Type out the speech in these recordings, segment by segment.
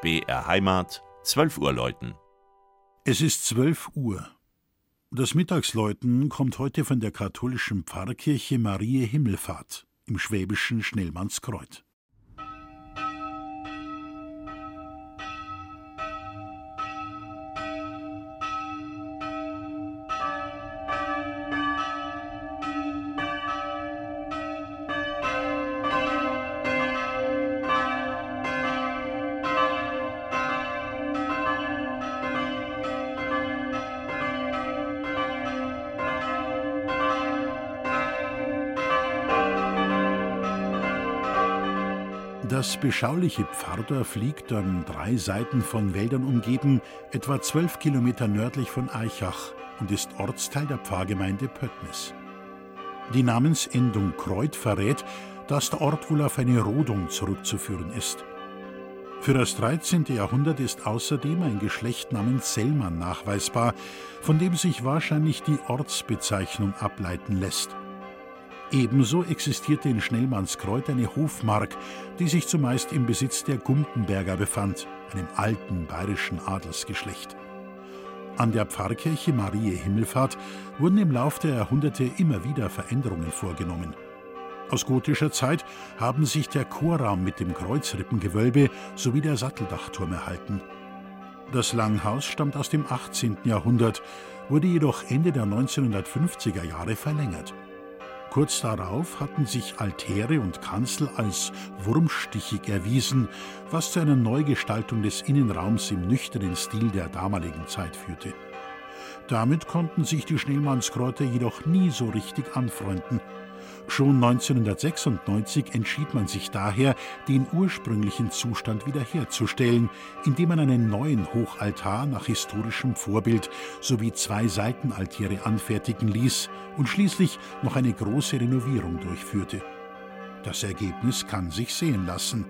BR Heimat, 12 Uhr läuten. Es ist 12 Uhr. Das Mittagsläuten kommt heute von der katholischen Pfarrkirche Marie Himmelfahrt im schwäbischen Schnellmannskreuz. Das beschauliche Pfarrdorf liegt an drei Seiten von Wäldern umgeben, etwa zwölf Kilometer nördlich von Eichach und ist Ortsteil der Pfarrgemeinde Pöttnis. Die Namensendung Kreuth verrät, dass der Ort wohl auf eine Rodung zurückzuführen ist. Für das 13. Jahrhundert ist außerdem ein Geschlecht namens Sellmann nachweisbar, von dem sich wahrscheinlich die Ortsbezeichnung ableiten lässt. Ebenso existierte in Schnellmannskreuz eine Hofmark, die sich zumeist im Besitz der Gumpenberger befand, einem alten bayerischen Adelsgeschlecht. An der Pfarrkirche Marie Himmelfahrt wurden im Lauf der Jahrhunderte immer wieder Veränderungen vorgenommen. Aus gotischer Zeit haben sich der Chorraum mit dem Kreuzrippengewölbe sowie der Satteldachturm erhalten. Das Langhaus stammt aus dem 18. Jahrhundert, wurde jedoch Ende der 1950er Jahre verlängert. Kurz darauf hatten sich Altäre und Kanzel als wurmstichig erwiesen, was zu einer Neugestaltung des Innenraums im nüchternen Stil der damaligen Zeit führte. Damit konnten sich die Schnellmannskräuter jedoch nie so richtig anfreunden. Schon 1996 entschied man sich daher, den ursprünglichen Zustand wiederherzustellen, indem man einen neuen Hochaltar nach historischem Vorbild sowie zwei Seitenaltäre anfertigen ließ und schließlich noch eine große Renovierung durchführte. Das Ergebnis kann sich sehen lassen.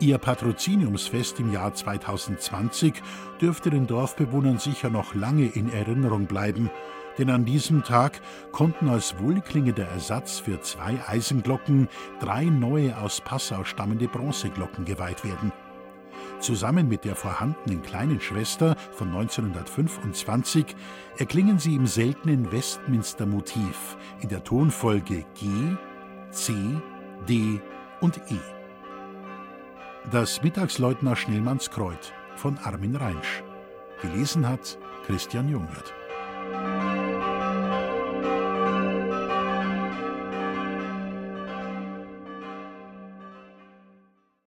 Ihr Patroziniumsfest im Jahr 2020 dürfte den Dorfbewohnern sicher noch lange in Erinnerung bleiben, denn an diesem Tag konnten als wohlklingender Ersatz für zwei Eisenglocken drei neue aus Passau stammende Bronzeglocken geweiht werden. Zusammen mit der vorhandenen kleinen Schwester von 1925 erklingen sie im seltenen Westminster-Motiv in der Tonfolge G, C, D und E. Das Mittagsleutner Schnellmannskreuz von Armin Reinsch. Gelesen hat Christian Jungwirth. Música